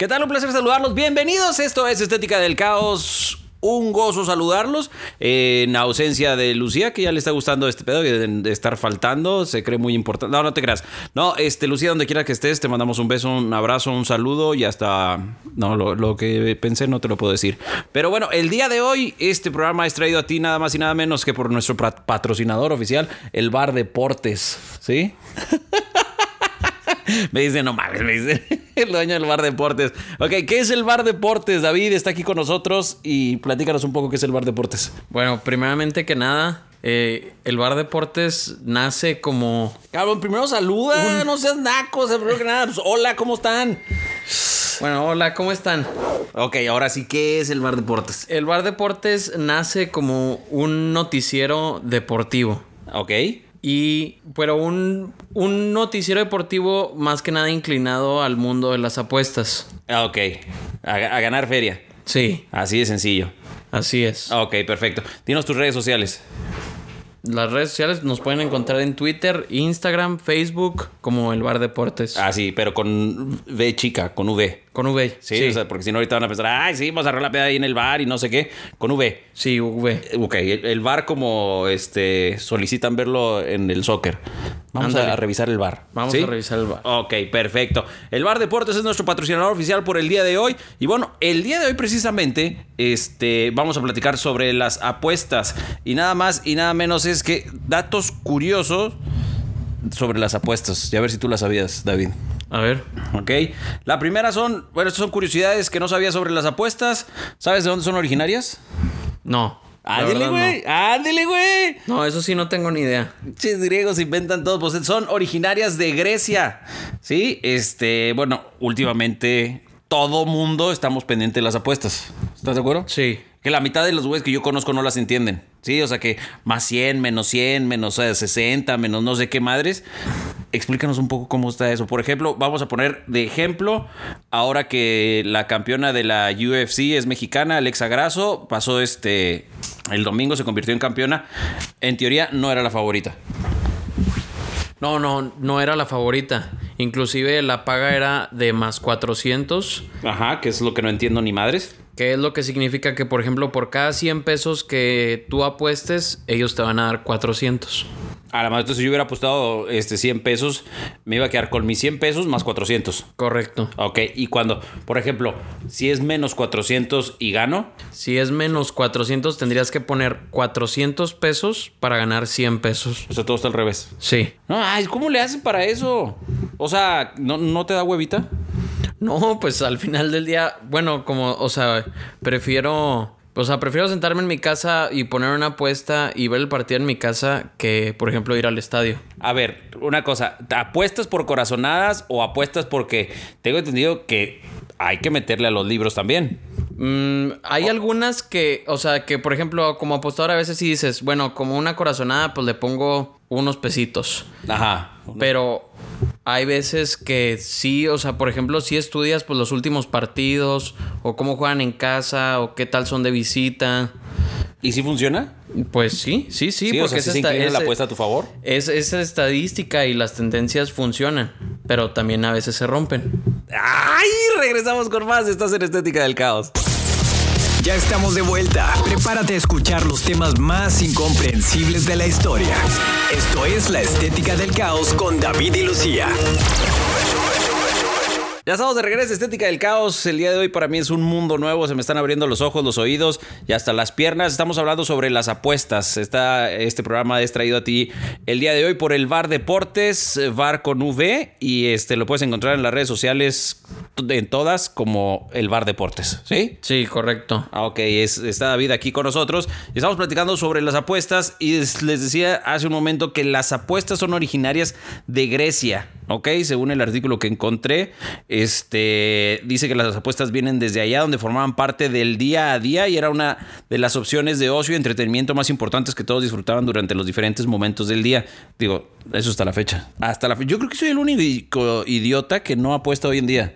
¿Qué tal? Un placer saludarlos. Bienvenidos. Esto es Estética del Caos. Un gozo saludarlos en ausencia de Lucía, que ya le está gustando este pedo de, estar faltando. Se cree muy importante. No, no te creas. No, este, Lucía, donde quiera que estés, te mandamos un beso, un abrazo, un saludo y hasta. No, lo, lo que pensé no te lo puedo decir. Pero bueno, el día de hoy, este programa es traído a ti nada más y nada menos que por nuestro patrocinador oficial, el Bar Deportes. ¿Sí? me dice, no mames, me dice el dueño del Bar Deportes. Ok, ¿qué es el Bar Deportes? David está aquí con nosotros y platícanos un poco qué es el Bar Deportes. Bueno, primeramente que nada, eh, el Bar Deportes nace como. Cabrón, primero saluda, no seas naco, primero que nada, pues, hola, ¿cómo están? Bueno, hola, ¿cómo están? Ok, ahora sí, ¿qué es el Bar Deportes? El Bar Deportes nace como un noticiero deportivo. Ok. Y, pero un, un noticiero deportivo más que nada inclinado al mundo de las apuestas. Ah, ok. A, a ganar feria. Sí. Así de sencillo. Así es. Ok, perfecto. Dinos tus redes sociales. Las redes sociales nos pueden encontrar en Twitter, Instagram, Facebook, como el Bar Deportes. Ah, sí, pero con V chica, con V. Con V. Sí, O sea, porque si no ahorita van a pensar, ay, sí, vamos a arreglar la peda ahí en el bar y no sé qué. Con V. Sí, V. Ok, el, bar como este solicitan verlo en el soccer. Vamos a revisar el bar. Vamos a revisar el bar. Ok, perfecto. El Bar Deportes es nuestro patrocinador oficial por el día de hoy. Y bueno, el día de hoy precisamente este, vamos a platicar sobre las apuestas. Y nada más y nada menos es que datos curiosos sobre las apuestas. Ya a ver si tú las sabías, David. A ver. Ok. La primera son, bueno, estas son curiosidades que no sabía sobre las apuestas. ¿Sabes de dónde son originarias? No. Ándele, güey. Ándele, güey. No, eso sí no tengo ni idea. Ches griegos inventan todos. Pues son originarias de Grecia. Sí, este, bueno, últimamente todo mundo estamos pendientes de las apuestas. ¿Estás de acuerdo? Sí. Que la mitad de los güeyes que yo conozco no las entienden. Sí, o sea que más 100, menos 100, menos 60, menos no sé qué madres. Explícanos un poco cómo está eso. Por ejemplo, vamos a poner de ejemplo, ahora que la campeona de la UFC es mexicana, Alexa Grasso, pasó este, el domingo se convirtió en campeona. En teoría no era la favorita. No, no, no era la favorita. Inclusive la paga era de más 400. Ajá, que es lo que no entiendo ni madres. Que es lo que significa que, por ejemplo, por cada 100 pesos que tú apuestes, ellos te van a dar 400. A la entonces si yo hubiera apostado este 100 pesos, me iba a quedar con mis 100 pesos más 400. Correcto. Ok, y cuando, por ejemplo, si es menos 400 y gano. Si es menos 400, tendrías que poner 400 pesos para ganar 100 pesos. O sea, todo está al revés. Sí. No, ay, ¿cómo le hacen para eso? O sea, ¿no, no te da huevita? No, pues al final del día, bueno, como, o sea, prefiero o sea, prefiero sentarme en mi casa y poner una apuesta y ver el partido en mi casa que, por ejemplo, ir al estadio. A ver, una cosa, ¿apuestas por corazonadas o apuestas porque tengo entendido que hay que meterle a los libros también? Mm, hay algunas que, o sea, que por ejemplo, como apostador a veces sí dices, bueno, como una corazonada, pues le pongo unos pesitos. Ajá. Pero hay veces que sí, o sea, por ejemplo, si estudias pues los últimos partidos o cómo juegan en casa o qué tal son de visita. ¿Y si funciona? Pues sí, sí, sí, porque es, la apuesta a tu favor. Es, esa estadística y las tendencias funcionan, pero también a veces se rompen. ¡Ay! Regresamos con más. Estás en Estética del Caos. Ya estamos de vuelta. Prepárate a escuchar los temas más incomprensibles de la historia. Esto es La Estética del Caos con David y Lucía. Ya estamos de regreso, Estética del Caos. El día de hoy para mí es un mundo nuevo. Se me están abriendo los ojos, los oídos y hasta las piernas. Estamos hablando sobre las apuestas. Está, este programa es traído a ti el día de hoy por el Bar Deportes, Bar con V. Y este lo puedes encontrar en las redes sociales, en todas, como el Bar Deportes. ¿Sí? Sí, correcto. Ah, ok, es, está David aquí con nosotros. Y estamos platicando sobre las apuestas. Y les decía hace un momento que las apuestas son originarias de Grecia. Ok, según el artículo que encontré, este dice que las apuestas vienen desde allá donde formaban parte del día a día y era una de las opciones de ocio y entretenimiento más importantes que todos disfrutaban durante los diferentes momentos del día. Digo, eso hasta la fecha. Hasta la. Yo creo que soy el único idiota que no apuesta hoy en día.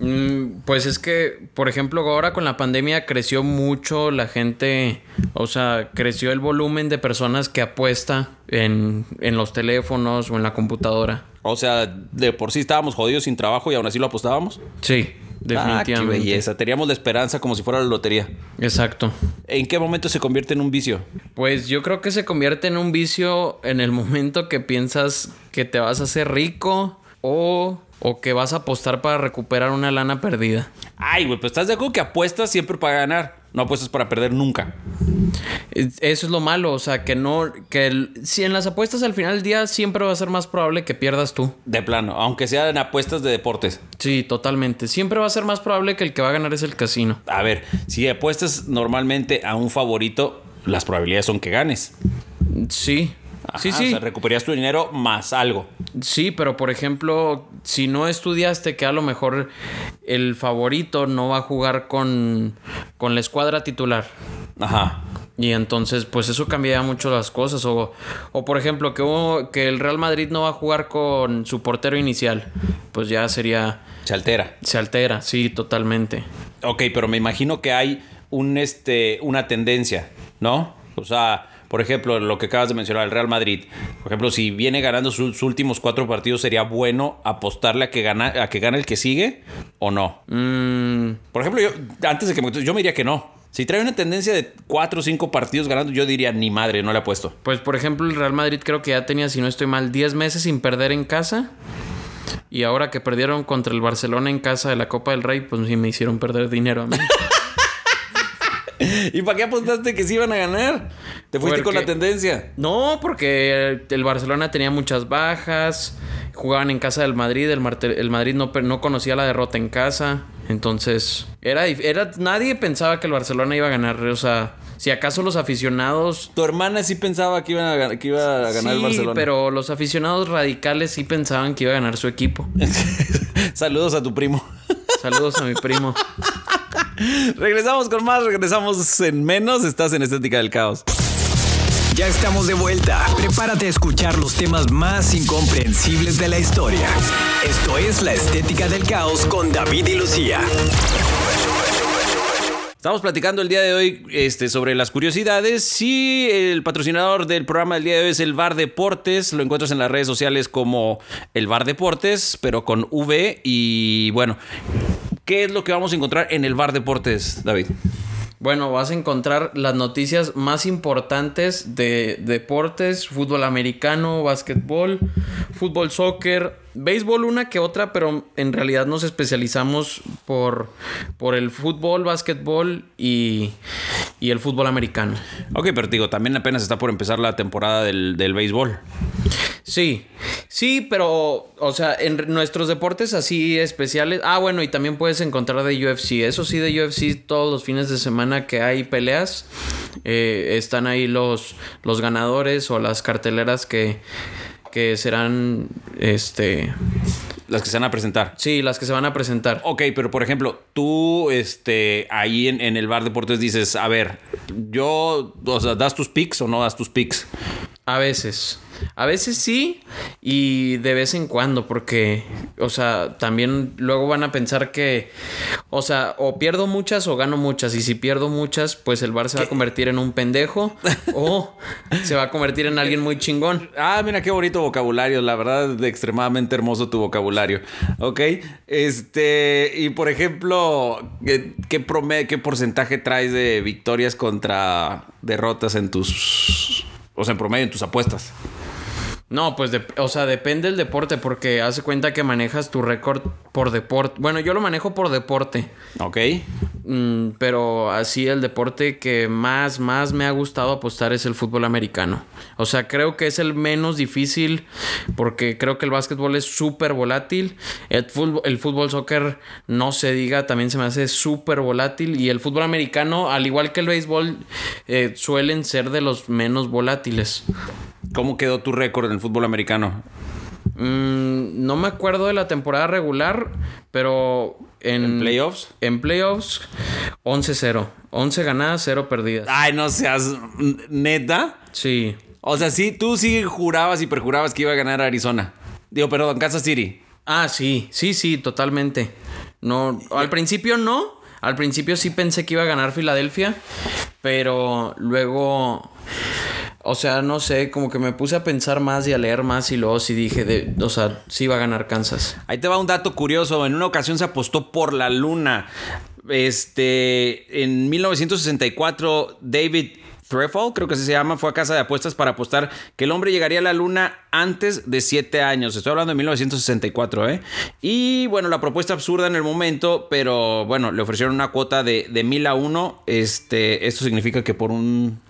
Mm, Pues es que, por ejemplo, ahora con la pandemia creció mucho la gente, o sea, creció el volumen de personas que apuesta en, en los teléfonos o en la computadora. O sea, de por sí estábamos jodidos sin trabajo y aún así lo apostábamos. Sí, definitivamente. Ah, qué belleza. Teníamos la esperanza como si fuera la lotería. Exacto. ¿En qué momento se convierte en un vicio? Pues yo creo que se convierte en un vicio en el momento que piensas que te vas a hacer rico o, o que vas a apostar para recuperar una lana perdida. Ay, güey, pues estás de acuerdo que apuestas siempre para ganar. No apuestas para perder nunca. Es- Eso es lo malo, o sea, que no, que el- si en las apuestas al final del día siempre va a ser más probable que pierdas tú. De plano, aunque sean apuestas de deportes. Sí, totalmente. Siempre va a ser más probable que el que va a ganar es el casino. A ver, si apuestas normalmente a un favorito, las probabilidades son que ganes. Sí. Sí, Ajá, sí. O sea, recuperarías tu dinero más algo. Sí, pero por ejemplo, si no estudiaste que a lo mejor el favorito no va a jugar con, con la escuadra titular. Ajá. Y entonces, pues eso cambiaría mucho las cosas. O, o por ejemplo, que, hubo- que el Real Madrid no va a jugar con su portero inicial. Pues ya sería. Se altera. Se altera, sí, totalmente. Ok, pero me imagino que hay un, este, una tendencia, ¿no? O sea, por ejemplo, lo que acabas de mencionar, el Real Madrid. Por ejemplo, si viene ganando sus últimos cuatro partidos, ¿sería bueno apostarle a que, gana, a que gane el que sigue o no? Mm, Por ejemplo, yo, antes de que me yo me diría que no. Si trae una tendencia de cuatro o cinco partidos ganando, yo diría ni madre, no le apuesto. pues por ejemplo, el Real Madrid creo que ya tenía, si no estoy mal, 10 meses sin perder en casa. Y ahora que perdieron contra el Barcelona en casa de la Copa del Rey, pues sí me hicieron perder dinero a mí. ¿Y para qué apostaste que se iban a ganar? Te fuiste con la tendencia. No, porque el Barcelona tenía muchas bajas, jugaban en casa del Madrid, el, Marte- el Madrid no, no conocía la derrota en casa, entonces era, era nadie pensaba que el Barcelona iba a ganar, o sea, si acaso los aficionados Tu hermana sí pensaba que, iban a, que iba a ganar el sí, Barcelona. pero los aficionados radicales sí pensaban que iba a ganar su equipo. Saludos a tu primo. Saludos a mi primo. regresamos con más, regresamos en menos. Estás en Estética del Caos. Ya estamos de vuelta. Prepárate a escuchar los temas más incomprensibles de la historia. Esto es La Estética del Caos con David y Lucía. Estamos platicando el día de hoy este, sobre las curiosidades. Y el patrocinador del programa del día de hoy es el Bar Deportes. Lo encuentras en las redes sociales como el Bar Deportes, pero con V. Y bueno, ¿qué es lo que vamos a encontrar en el Bar Deportes, David? Bueno, vas a encontrar las noticias más importantes de deportes, fútbol americano, básquetbol, fútbol, soccer, béisbol una que otra, pero en realidad nos especializamos por, por el fútbol, básquetbol y, y el fútbol americano. Ok, pero te digo, también apenas está por empezar la temporada del, del béisbol. Sí, sí, pero, o sea, en nuestros deportes así especiales. Ah, bueno, y también puedes encontrar de UFC. Eso sí, de UFC, todos los fines de semana que hay peleas, eh, están ahí los, los ganadores o las carteleras que, que serán, este, Las que se van a presentar. sí, las que se van a presentar. Ok, pero por ejemplo, tú este, ahí en, en el bar deportes dices, a ver, yo, o sea, ¿das tus picks o no das tus picks? A veces. A veces sí y de vez en cuando porque, o sea, también luego van a pensar que, o sea, o pierdo muchas o gano muchas y si pierdo muchas, pues el bar se va a convertir en un pendejo o se va a convertir en alguien muy chingón. Ah, mira qué bonito vocabulario, la verdad, extremadamente hermoso tu vocabulario. Ok, este, y por ejemplo, ¿qué, qué, qué porcentaje traes de victorias contra derrotas en tus, o sea, en promedio en tus apuestas? No, pues, de- o sea, depende del deporte porque hace cuenta que manejas tu récord por deporte. Bueno, yo lo manejo por deporte. Ok, Mm, pero así el deporte que más, más me ha gustado apostar es el fútbol americano. O sea, creo que es el menos difícil porque creo que el básquetbol es súper volátil. El fútbol, el fútbol soccer, no se diga, también se me hace súper volátil. Y el fútbol americano, al igual que el béisbol, eh, suelen ser de los menos volátiles. ¿cómo quedó tu récord en el fútbol americano? Mm, no me acuerdo de la temporada regular, pero en, ¿En playoffs? En playoffs, 11-0. 11 ganadas, 0 perdidas. Ay, no seas neta. Sí. O sea, sí, tú sí jurabas y perjurabas que iba a ganar Arizona. Digo, perdón, Kansas City. Ah, sí, sí, sí, totalmente. No, al principio no. Al principio sí pensé que iba a ganar Filadelfia, pero luego, o sea, no sé, como que me puse a pensar más y a leer más y luego sí dije, de, o sea, sí iba a ganar Kansas. Ahí te va un dato curioso. En una ocasión se apostó por la luna. Este, en 1964, David Threffel, creo que así se llama, fue a casa de apuestas para apostar que el hombre llegaría a la luna antes de 7 años. Estoy hablando de 1964, ¿eh? Y bueno, la propuesta absurda en el momento, pero bueno, le ofrecieron una cuota de, de 1000 a 1. Este, esto significa que por un,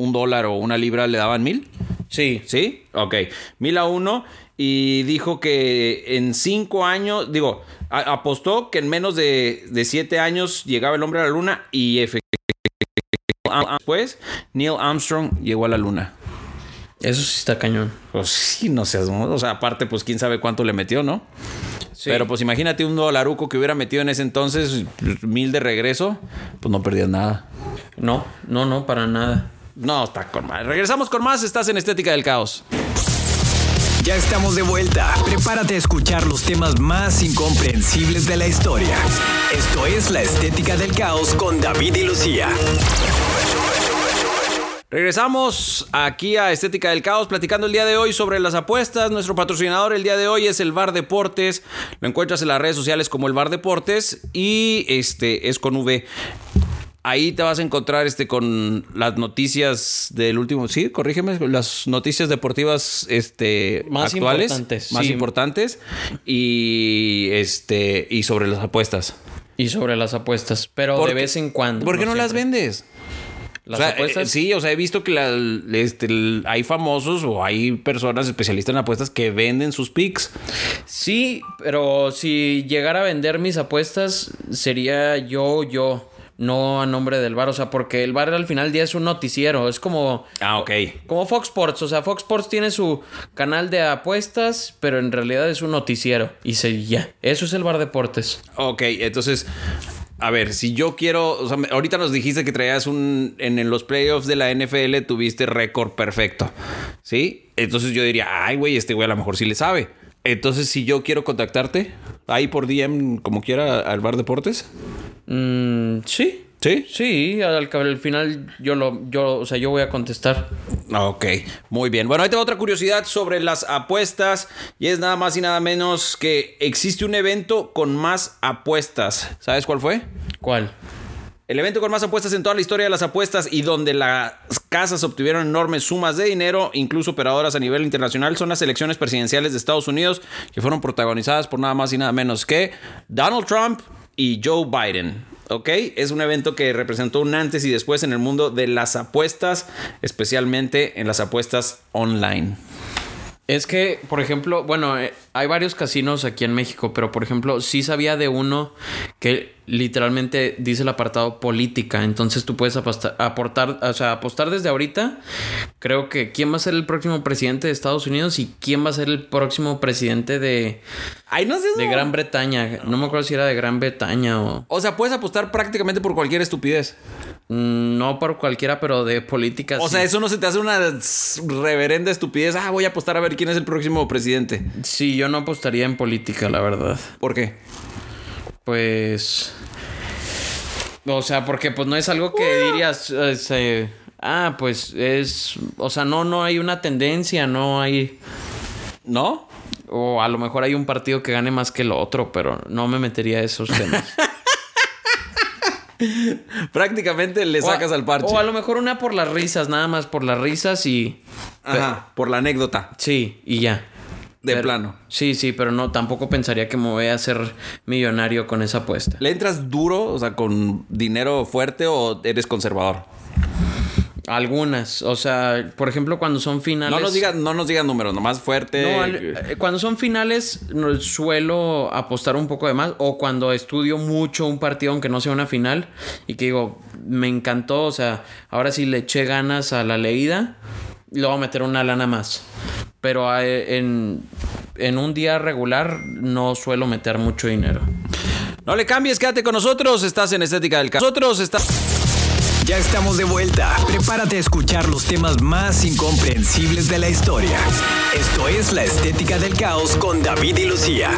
un dólar o una libra le daban 1000. Sí. ¿Sí? Ok. 1000 a 1. Y dijo que en 5 años, digo, a- apostó que en menos de 7 años llegaba el hombre a la luna y efectivamente después Neil Armstrong llegó a la luna. Eso sí está cañón. Pues sí, no seas, o sea, aparte pues quién sabe cuánto le metió, ¿no? Sí. Pero pues imagínate un dolaruco que hubiera metido en ese entonces pues, mil de regreso, pues no perdías nada. No, no, no, para nada. No, está con más. Regresamos con más, estás en Estética del Caos. Ya estamos de vuelta. Prepárate a escuchar los temas más incomprensibles de la historia. Esto es La Estética del Caos con David y Lucía. Regresamos aquí a Estética del Caos platicando el día de hoy sobre las apuestas. Nuestro patrocinador el día de hoy es el Bar Deportes. Lo encuentras en las redes sociales como el Bar Deportes y este es con V. Ahí te vas a encontrar este con las noticias del último, sí, corrígeme, las noticias deportivas este Más actuales, importantes, más sí. importantes y este y sobre las apuestas. Y sobre las apuestas, pero ¿Por de vez en cuando. ¿Por qué no, las vendes? Las O sea, apuestas. eh, sí, o sea, he visto que la- este, el- hay famosos o hay personas especialistas en apuestas que venden sus picks. Sí, pero si llegara a vender mis apuestas, sería yo, yo. No a nombre del bar, o sea, porque el bar al final del día es un noticiero, es como, Ah, ok. como Fox Sports, o sea, Fox Sports tiene su canal de apuestas, pero en realidad es un noticiero y se ya, eso es el bar deportes. Ok, entonces, a ver, si yo quiero, o sea, ahorita nos dijiste que traías un, en, en los playoffs de la NFL tuviste récord perfecto, ¿sí? Entonces yo diría, ay, güey, este güey a lo mejor sí le sabe. Entonces, si yo quiero contactarte, ahí por DM, como quiera, al bar deportes. Mm, sí, ¿Sí? sí, al, al final yo lo, yo, o sea, yo voy a contestar. Ok, muy bien. Bueno, ahí tengo otra curiosidad sobre las apuestas y es nada más y nada menos que existe un evento con más apuestas. ¿Sabes cuál fue? ¿Cuál? El evento con más apuestas en toda la historia de las apuestas y donde las casas obtuvieron enormes sumas de dinero, incluso operadoras a nivel internacional, son las elecciones presidenciales de Estados Unidos que fueron protagonizadas por nada más y nada menos que Donald Trump y Joe Biden. ¿Ok? Es un evento que representó un antes y después en el mundo de las apuestas, especialmente en las apuestas online. Es que, por ejemplo, bueno, eh, hay varios casinos aquí en México, pero por ejemplo, sí sabía de uno que literalmente dice el apartado política. Entonces tú puedes aposta- aportar, o sea, apostar desde ahorita. Creo que quién va a ser el próximo presidente de Estados Unidos y quién va a ser el próximo presidente de, Ay, no sé. de Gran Bretaña. No me acuerdo si era de Gran Bretaña o. O sea, puedes apostar prácticamente por cualquier estupidez. mm, No por cualquiera, pero de política. O sí. sea, eso no se te hace una reverenda estupidez. Ah, voy a apostar a ver quién es el próximo presidente. Sí, yo no apostaría en política, la verdad. ¿Por qué? Pues. O sea, porque pues no es algo que dirías. eh, se- ah, pues es. O sea, no, no hay una tendencia, no hay. ¿No? O a lo mejor hay un partido que gane más que el otro, pero no me metería a esos temas. Prácticamente le O a- sacas al parche. O a lo mejor una por las risas, nada más por las risas y. Ajá, por la anécdota. Sí, y ya. De Pero- plano. Sí, sí, pero no, tampoco pensaría que me voy a hacer millonario con esa apuesta. ¿Le entras duro, o sea, con dinero fuerte o eres conservador? Algunas, o sea, por ejemplo, cuando son finales. No nos digan, no nos digan números, nomás fuerte. No, al- eh, cuando son finales suelo apostar un poco de más o cuando estudio mucho un partido aunque no sea una final y que digo, me encantó, o sea, ahora sí le eché ganas a la leída, le voy a meter una lana más. Pero eh, en, en un día regular no suelo meter mucho dinero. No le cambies, quédate con nosotros. Estás en Estética del Caos. Nosotros estamos. Ya estamos de vuelta. Prepárate a escuchar los temas más incomprensibles de la historia. Esto es La Estética del Caos con David y Lucía.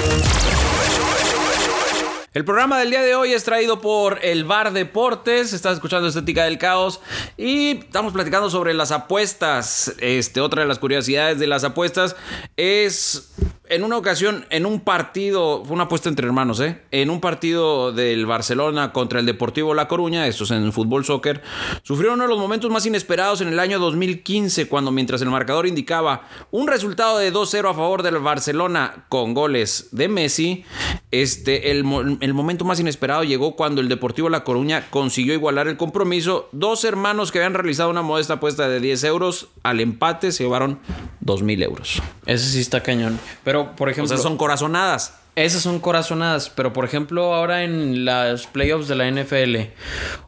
El programa del día de hoy es traído por el Bar Deportes. Estás escuchando Estética del Caos y estamos platicando sobre las apuestas. Este, otra de las curiosidades de las apuestas es en una ocasión, en un partido, fue una apuesta entre hermanos, ¿eh? En un partido del Barcelona contra el Deportivo La Coruña, esto es en fútbol soccer, sufrieron uno de los momentos más inesperados en el año 2015, cuando mientras el marcador indicaba un resultado de 2-0 a favor del Barcelona con goles de Messi, este, el, momento más inesperado llegó cuando el Deportivo La Coruña consiguió igualar el compromiso. Dos hermanos que habían realizado una modesta apuesta de 10 euros al empate se llevaron 2 mil euros. Ese sí está cañón. Pero por ejemplo. O sea, son corazonadas. Esas son corazonadas, pero por ejemplo ahora en las playoffs de la NFL,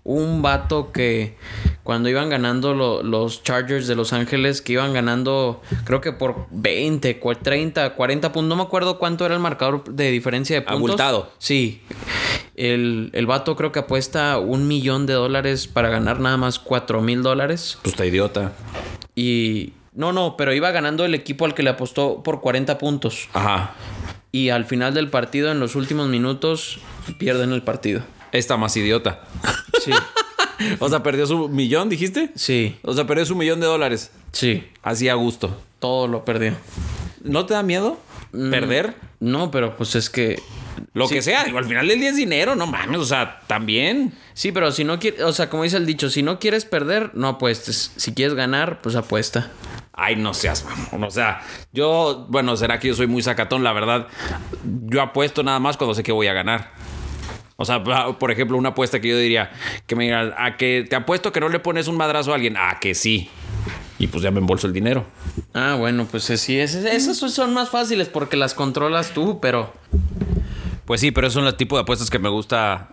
un vato que cuando iban ganando los Chargers de Los Ángeles, que iban ganando creo que por 20, 30, 40 puntos, no me acuerdo cuánto era el marcador de diferencia de puntos. Abultado. Sí, el, el vato creo que apuesta un millón de dólares para ganar nada más 4 mil dólares. Pues está idiota. Y... No, no, pero iba ganando el equipo al que le apostó por 40 puntos. Ajá. Y al final del partido, en los últimos minutos, pierden el partido. Está más idiota. Sí. o sea, perdió su millón, dijiste. Sí. O sea, perdió su millón de dólares. Sí. Así a gusto. Todo lo perdió. ¿No te da miedo perder? No, pero pues es que. Lo Sí. que sea, digo, al final del día es dinero, no mames, o sea, también. Sí, pero si no quieres. O sea, como dice el dicho, si no quieres perder, no apuestes. Si quieres ganar, pues apuesta. Ay, no seas mamón. O sea, yo, bueno, será que yo soy muy sacatón, la verdad. Yo apuesto nada más cuando sé que voy a ganar. O sea, por ejemplo, una apuesta que yo diría, que me digan, a que te apuesto que no le pones un madrazo a alguien. A que sí. Y pues ya me embolso el dinero. Ah, bueno, pues sí, esas son más fáciles porque las controlas tú, pero. Pues sí, pero son los tipos de apuestas que me gusta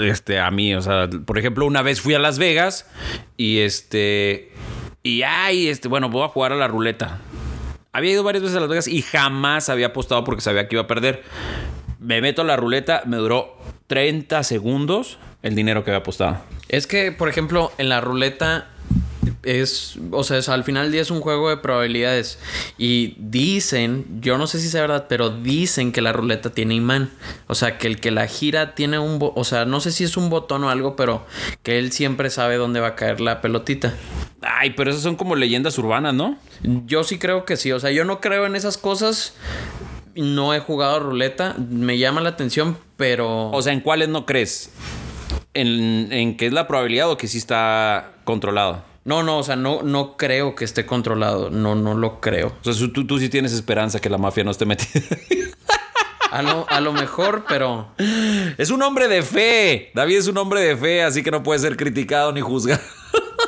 este, a mí. O sea, por ejemplo, una vez fui a Las Vegas y este. Y ay, este, bueno, voy a jugar a la ruleta. Había ido varias veces a Las Vegas y jamás había apostado porque sabía que iba a perder. Me meto a la ruleta, me duró 30 segundos el dinero que había apostado. Es que, por ejemplo, en la ruleta es, o sea, es- al final del día es un juego de probabilidades y dicen, yo no sé si es verdad, pero dicen que la ruleta tiene imán, o sea, que el que la gira tiene un, o sea, no sé si es un botón o algo, pero que él siempre sabe dónde va a caer la pelotita. Ay, pero esas son como leyendas urbanas, ¿no? Yo sí creo que sí, o sea, yo no creo en esas cosas. No he jugado ruleta, me llama la atención, pero O sea, ¿en cuáles no crees? ¿En, en qué es la probabilidad o que sí está controlado? No, no, o sea, no, no creo que esté controlado, no, no lo creo. O sea, tú, tú sí tienes esperanza que la mafia no esté metida. A lo, a lo mejor, pero Es un hombre de fe. David es un hombre de fe, así que no puede ser criticado ni juzgado.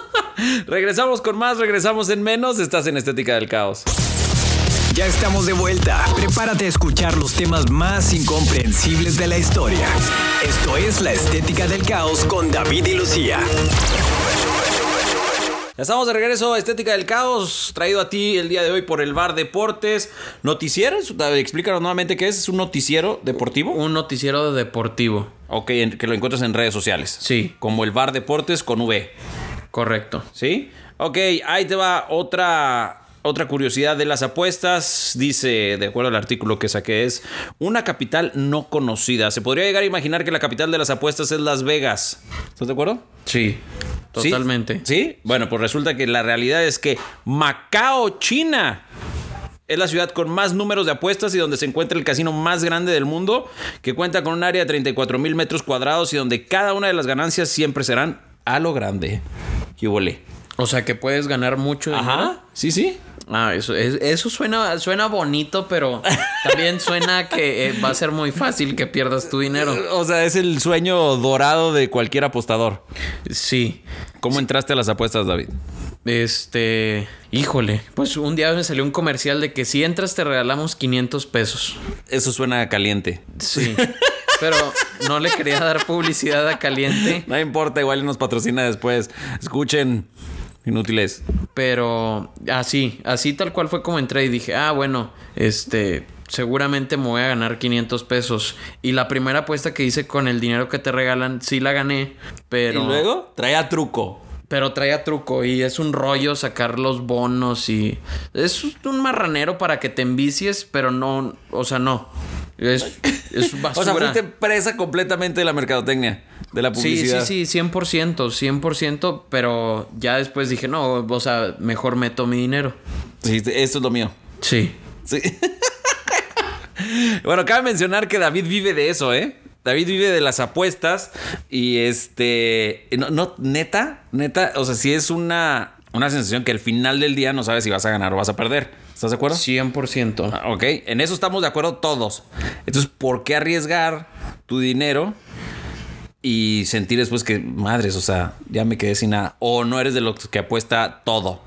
regresamos con más, regresamos en menos. Estás en Estética del Caos. Ya estamos de vuelta. Prepárate a escuchar los temas más incomprensibles de la historia. Esto es La Estética del Caos con David y Lucía. Estamos de regreso a Estética del Caos, traído a ti el día de hoy por el Bar Deportes. Noticieros, David, explícanos nuevamente qué es. ¿Es un noticiero deportivo? un noticiero deportivo. Ok, en- que lo encuentras en redes sociales. Sí. Como el Bar Deportes con V. Correcto. ¿Sí? Ok, ahí te va otra, otra curiosidad de las apuestas. Dice, de acuerdo al artículo que saqué, es una capital no conocida. Se podría llegar a imaginar que la capital de las apuestas es Las Vegas. ¿Estás de acuerdo? Sí. Totalmente. ¿Sí? Bueno, pues resulta que la realidad es que Macao, China, es la ciudad con más números de apuestas y donde se encuentra el casino más grande del mundo, que cuenta con un área de 34 mil metros cuadrados y donde cada una de las ganancias siempre serán a lo grande. ¿Qué huele? O sea que puedes ganar mucho dinero. Ajá. Sí, sí. Ah, eso, es- eso suena, suena bonito, pero también suena que eh, va a ser muy fácil que pierdas tu dinero. O sea, es el sueño dorado de cualquier apostador. Sí. ¿Cómo entraste a las apuestas, David? Este. Híjole. Pues un día me salió un comercial de que si entras te regalamos 500 pesos. Eso suena caliente. Sí. Pero no le quería dar publicidad a Caliente. No importa, igual nos patrocina después. Escuchen. Inútiles. Pero así, así tal cual fue como entré y dije, ah, bueno, este, seguramente me voy a ganar 500 pesos. Y la primera apuesta que hice con el dinero que te regalan, sí la gané, pero... Y luego traía truco. Pero traía truco y es un rollo sacar los bonos y... Es un marranero para que te envicies, pero no, o sea, no. Es, es basura. O sea, fuiste presa completamente de la mercadotecnia, de la Sí, publicidad. sí, sí, 100%, 100%, pero ya después dije, no, o sea, mejor meto mi dinero. Sí, esto es lo mío. Sí. Sí. bueno, cabe mencionar que David vive de eso, ¿eh? David vive de las apuestas y este. No, no, neta, neta, o sea, sí es una, una sensación que al final del día no sabes si vas a ganar o vas a perder. ¿Estás de acuerdo? 100%. Ah, Ok, en eso estamos de acuerdo todos. Entonces, ¿por qué arriesgar tu dinero y sentir después que, madres, o sea, ya me quedé sin nada? O no eres de los que apuesta todo.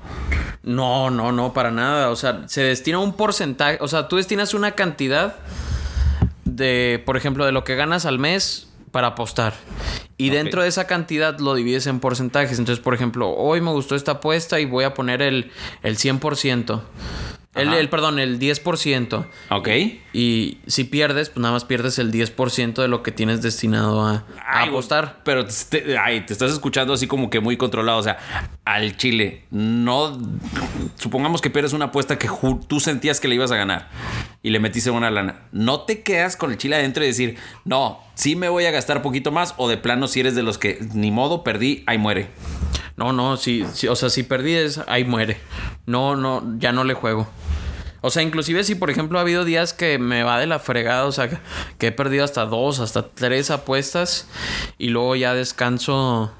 No, no, no, para nada. O sea, se destina un porcentaje. O sea, tú destinas una cantidad de, por ejemplo, de lo que ganas al mes para apostar. Y dentro de esa cantidad lo divides en porcentajes. Entonces, por ejemplo, hoy me gustó esta apuesta y voy a poner el, el 100%. El, el, perdón, el 10%. Ok. Y si pierdes, pues nada más pierdes el 10% de lo que tienes destinado a, apostar. Pero te, ay, te estás escuchando así como que muy controlado. O sea, al chile, no. Supongamos que pierdes una apuesta que tú sentías que le ibas a ganar y le metiste una lana. No te quedas con el chile adentro y decir, no, sí me voy a gastar poquito más. O de plano, si eres de los que ni modo, perdí, ahí muere. No, no, sí, sí, o sea, si perdí es, ahí muere. No, no, ya no le juego. O sea, inclusive si por ejemplo ha habido días que me va de la fregada, o sea, que- he perdido hasta dos, hasta tres apuestas y luego ya descanso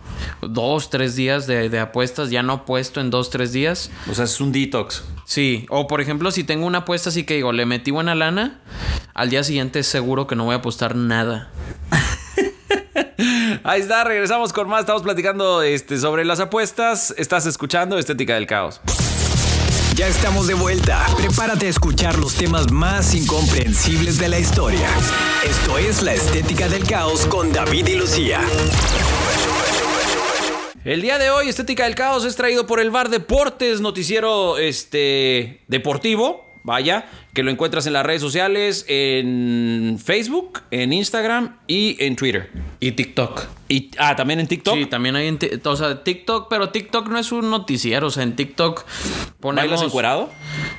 dos, tres días de, de apuestas, ya no apuesto en dos, tres días. O sea, es un detox. Sí, o por ejemplo si tengo una apuesta así que digo, le metí buena lana, al día siguiente es seguro que no voy a apostar nada. Ahí está, regresamos con más. Estamos platicando este, sobre las apuestas. Estás escuchando Estética del Caos. Ya estamos de vuelta. Prepárate a escuchar los temas más incomprensibles de la historia. Esto es La Estética del Caos con David y Lucía. El día de hoy, Estética del Caos es traído por el Bar Deportes, noticiero este, deportivo. Vaya, que lo encuentras en las redes sociales, en Facebook, en Instagram y en Twitter. Y TikTok. Y, ah, también en TikTok. Sí, también hay en o sea, TikTok, pero TikTok no es un noticiero, o sea, en TikTok ponemos ¿Bailas encuerado?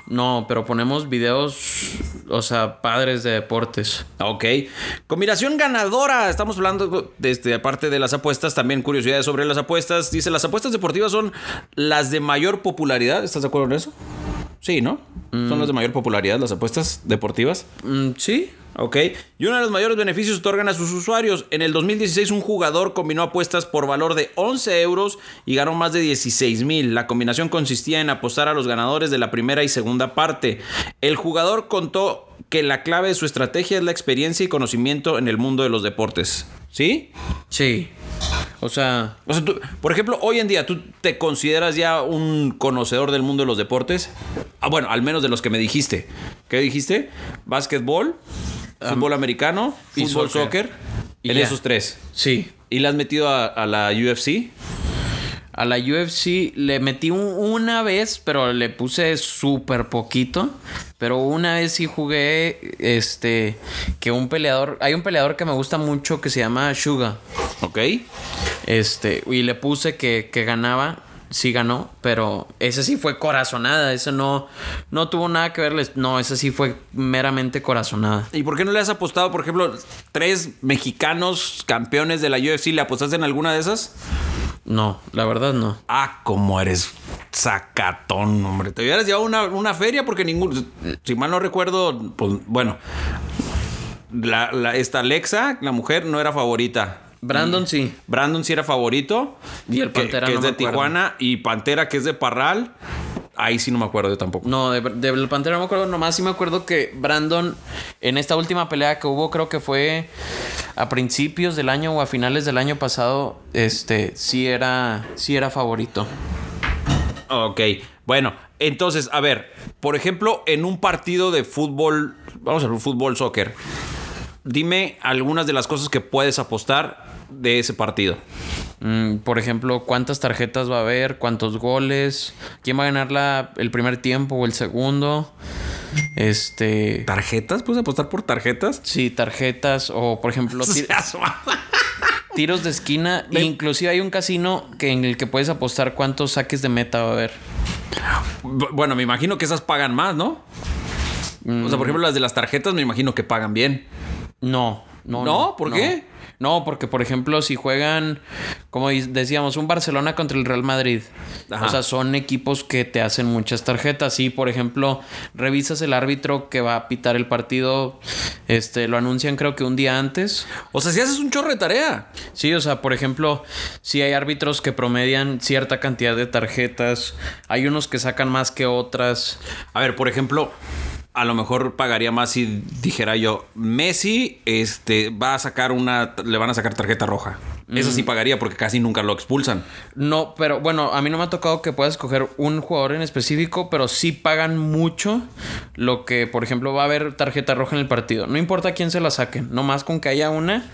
No, pero ponemos videos, o sea, padres de deportes. Ok. Combinación ganadora. Estamos hablando de este, aparte de las apuestas, también curiosidades sobre las apuestas. Dice, las apuestas deportivas son las de mayor popularidad. ¿Estás de acuerdo en eso? Sí, ¿no? Son las de mayor popularidad, las apuestas deportivas. Mm, sí. Ok. Y uno de los mayores beneficios otorgan a sus usuarios. En el 2016 un jugador combinó apuestas por valor de 11 euros y ganó más de 16 mil. La combinación consistía en apostar a los ganadores de la primera y segunda parte. El jugador contó que la clave de su estrategia es la experiencia y conocimiento en el mundo de los deportes. ¿Sí? Sí. O sea, O sea, tú- por ejemplo, hoy en día, ¿tú te consideras ya un conocedor del mundo de los deportes? Ah, bueno, al menos de los que me dijiste. ¿Qué dijiste? Básquetbol, fútbol americano, y fútbol, soccer. soccer. Y en ya. esos tres. sí. ¿Y la has metido a, a la UFC? A la UFC le metí un- una vez, pero le puse súper poquito. Pero una vez sí jugué, este, que un peleador, hay un peleador que me gusta mucho que se llama Suga. Ok. Este, y le puse que, que ganaba, sí ganó, pero ese sí fue corazonada, ese no, no tuvo nada que verles, no, ese sí fue meramente corazonada. ¿Y por qué no le has apostado, por ejemplo, tres mexicanos campeones de la UFC? ¿Le apostaste en alguna de esas? No, la verdad no. Ah, cómo eres sacatón, hombre. Te hubieras llevado una, una feria porque ningún. Si mal no recuerdo, pues bueno. La, la- esta Alexa, la mujer, no era favorita. Brandon sí. Brandon sí era favorito. Y el Pantera que, no es de. Tijuana. Y Pantera, que es de Parral. Ahí sí no me acuerdo yo tampoco. No, de, de el Pantera no me acuerdo, nomás sí me acuerdo que Brandon en esta última pelea que hubo, creo que fue a principios del año o a finales del año pasado, este, sí era, sí era favorito. Ok, bueno, entonces, a ver, por ejemplo, en un partido de fútbol, vamos a ver, fútbol, soccer, dime algunas de las cosas que puedes apostar de ese partido. Mm, por ejemplo, cuántas tarjetas va a haber, cuántos goles, quién va a ganar la, el primer tiempo o el segundo. Este. ¿Tarjetas? ¿Puedes apostar por tarjetas? Sí, tarjetas o por ejemplo ti- tiros de esquina. Inclusive hay un casino que en el que puedes apostar cuántos saques de meta va a haber. Bueno, me imagino que esas pagan más, ¿no? O sea, por ejemplo, las de las tarjetas me imagino que pagan bien. No, no. ¿No? ¿Por qué? No, porque por ejemplo, si juegan, como decíamos, un Barcelona contra el Real Madrid. Ajá. O sea, son equipos que te hacen muchas tarjetas. Y por ejemplo, revisas el árbitro que va a pitar el partido. Este, lo anuncian creo que un día antes. O sea, si haces un chorro de tarea. Sí, o sea, por ejemplo, si hay árbitros que promedian cierta cantidad de tarjetas, hay unos que sacan más que otras. A ver, por ejemplo, a lo mejor pagaría más si dijera yo, Messi este, va a sacar una, le van a sacar tarjeta roja. Eso sí pagaría porque casi nunca lo expulsan. No, pero bueno, a mí no me ha tocado que puedas escoger un jugador en específico, pero sí pagan mucho lo que, por ejemplo, va a haber tarjeta roja en el partido. No importa quién se la saquen, nomás con que haya una.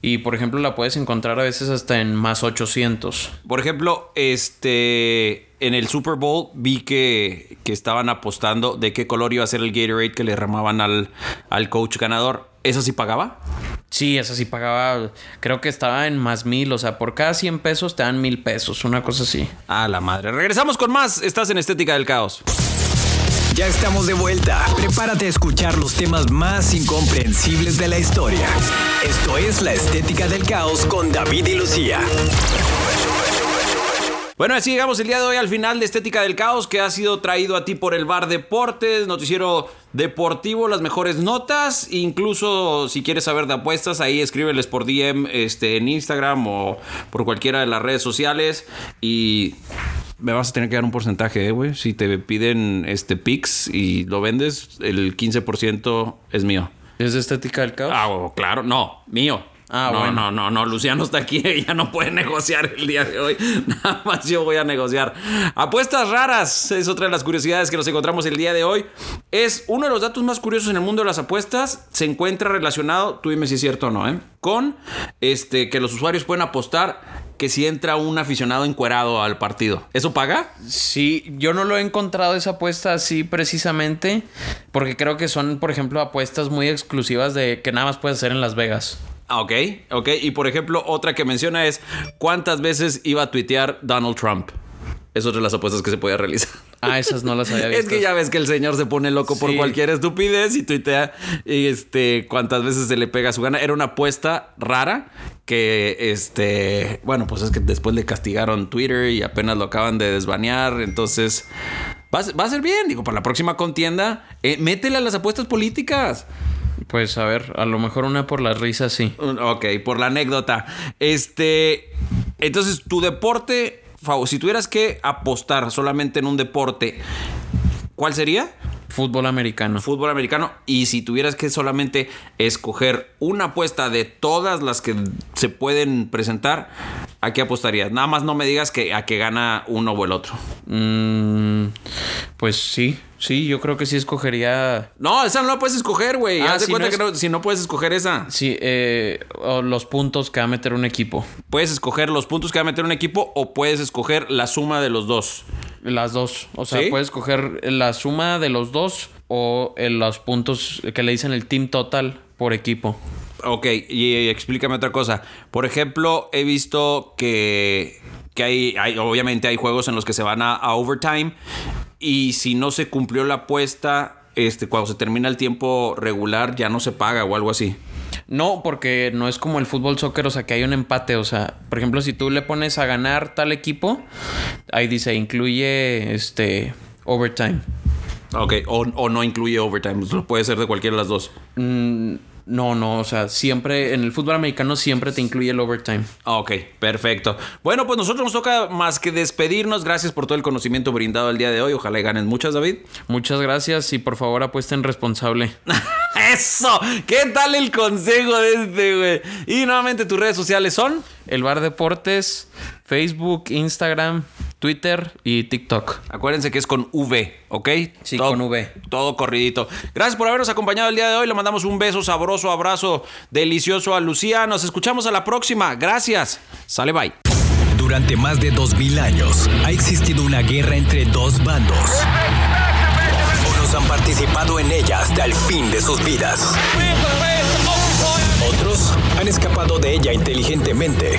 Y, por ejemplo, la puedes encontrar a veces hasta en más 800. Por ejemplo, este en el Super Bowl vi que, que estaban apostando de qué color iba a ser el Gatorade que le ramaban al, al coach ganador. ¿Eso sí pagaba? Sí, esa sí pagaba, creo que estaba en más mil, o sea, por cada 100 pesos te dan mil pesos, una cosa así. A la madre. Regresamos con más. Estás en Estética del Caos. Ya estamos de vuelta. Prepárate a escuchar los temas más incomprensibles de la historia. Esto es La Estética del Caos con David y Lucía. Bueno, así llegamos el día de hoy al final de Estética del Caos, que ha sido traído a ti por el Bar Deportes, noticiero deportivo, las mejores notas. Incluso si quieres saber de apuestas, ahí escríbeles por DM este, en Instagram o por cualquiera de las redes sociales. Y me vas a tener que dar un porcentaje, eh, güey. Si te piden este Pix y lo vendes, el 15% es mío. ¿Es de estética del caos? Ah, oh, claro, no, mío. Ah, no, bueno. no, no, no, Luciano está aquí, ella no puede negociar el día de hoy. Nada más yo voy a negociar. Apuestas raras es otra de las curiosidades que nos encontramos el día de hoy. Es uno de los datos más curiosos en el mundo de las apuestas. Se encuentra relacionado, tú dime si es cierto o no, ¿eh? Con este que los usuarios pueden apostar que si entra un aficionado encuerado al partido. ¿Eso paga? Sí, yo no lo he encontrado esa apuesta así precisamente, porque creo que son, por ejemplo, apuestas muy exclusivas de que nada más puedes hacer en Las Vegas. Ah, ok, ok. Y por ejemplo, otra que menciona es cuántas veces iba a tuitear Donald Trump. Es otra de las apuestas que se podía realizar. Ah, esas no las había visto. Es que ya ves que el señor se pone loco por cualquier estupidez y tuitea y este cuántas veces se le pega su gana. Era una apuesta rara que este, bueno, pues es que después le castigaron Twitter y apenas lo acaban de desbanear, entonces va a, ser- va a ser bien, digo, para la próxima contienda, eh, métele a las apuestas políticas. Pues a ver, a lo mejor una por las risas, sí. Ok, por la anécdota. Este, entonces tu deporte, Fau, si tuvieras que apostar solamente en un deporte, ¿cuál sería? Fútbol americano. fútbol americano y si tuvieras que solamente escoger una apuesta de todas las que se pueden presentar, ¿a qué apostarías? Nada más no me digas que a que gana uno o el otro. Mm, pues sí, sí, yo creo que sí escogería. No, esa no la puedes escoger, güey. Ah, Haz de si cuenta no que no- si no puedes escoger esa, Sí, eh, o los puntos que va a meter un equipo. puedes escoger los puntos que va a meter un equipo o puedes escoger la suma de los dos. Las dos. O sea, ¿Sí? puedes escoger la suma de los dos o eh, los puntos que le dicen el team total por equipo. Ok, y, y explícame otra cosa. Por ejemplo, he visto que, que hay, hay- obviamente hay juegos en los que se van a, a overtime y si no se cumplió la apuesta, este, cuando se termina el tiempo regular ya no se paga o algo así. No, porque no es como el fútbol soccer, o sea, que hay un empate. O sea, por ejemplo, si tú le pones a ganar tal equipo, ahí dice, incluye este overtime. Ok, o, o no incluye overtime, puede ser de cualquiera de las dos. Mm, no, no, o sea, siempre en el fútbol americano siempre te incluye el overtime. Ok, perfecto. Bueno, pues nosotros nos toca más que despedirnos. Gracias por todo el conocimiento brindado el día de hoy. Ojalá y ganen muchas, David. Muchas gracias y por favor apuesten responsable. ¡Eso! ¿Qué tal el consejo de este, güey? Y nuevamente tus redes sociales son... El Bar Deportes, Facebook, Instagram, Twitter y TikTok. Acuérdense que es con V, ¿ok? Sí, con V. Todo corridito. Gracias por habernos acompañado el día de hoy. Le mandamos un beso sabroso, abrazo delicioso a Lucía. Nos escuchamos a la próxima. Gracias. Sale, bye. durante más de 2000 años ha existido una guerra entre dos bandos. Unos han participado en ella hasta el fin de sus vidas. Otros han escapado de ella inteligentemente.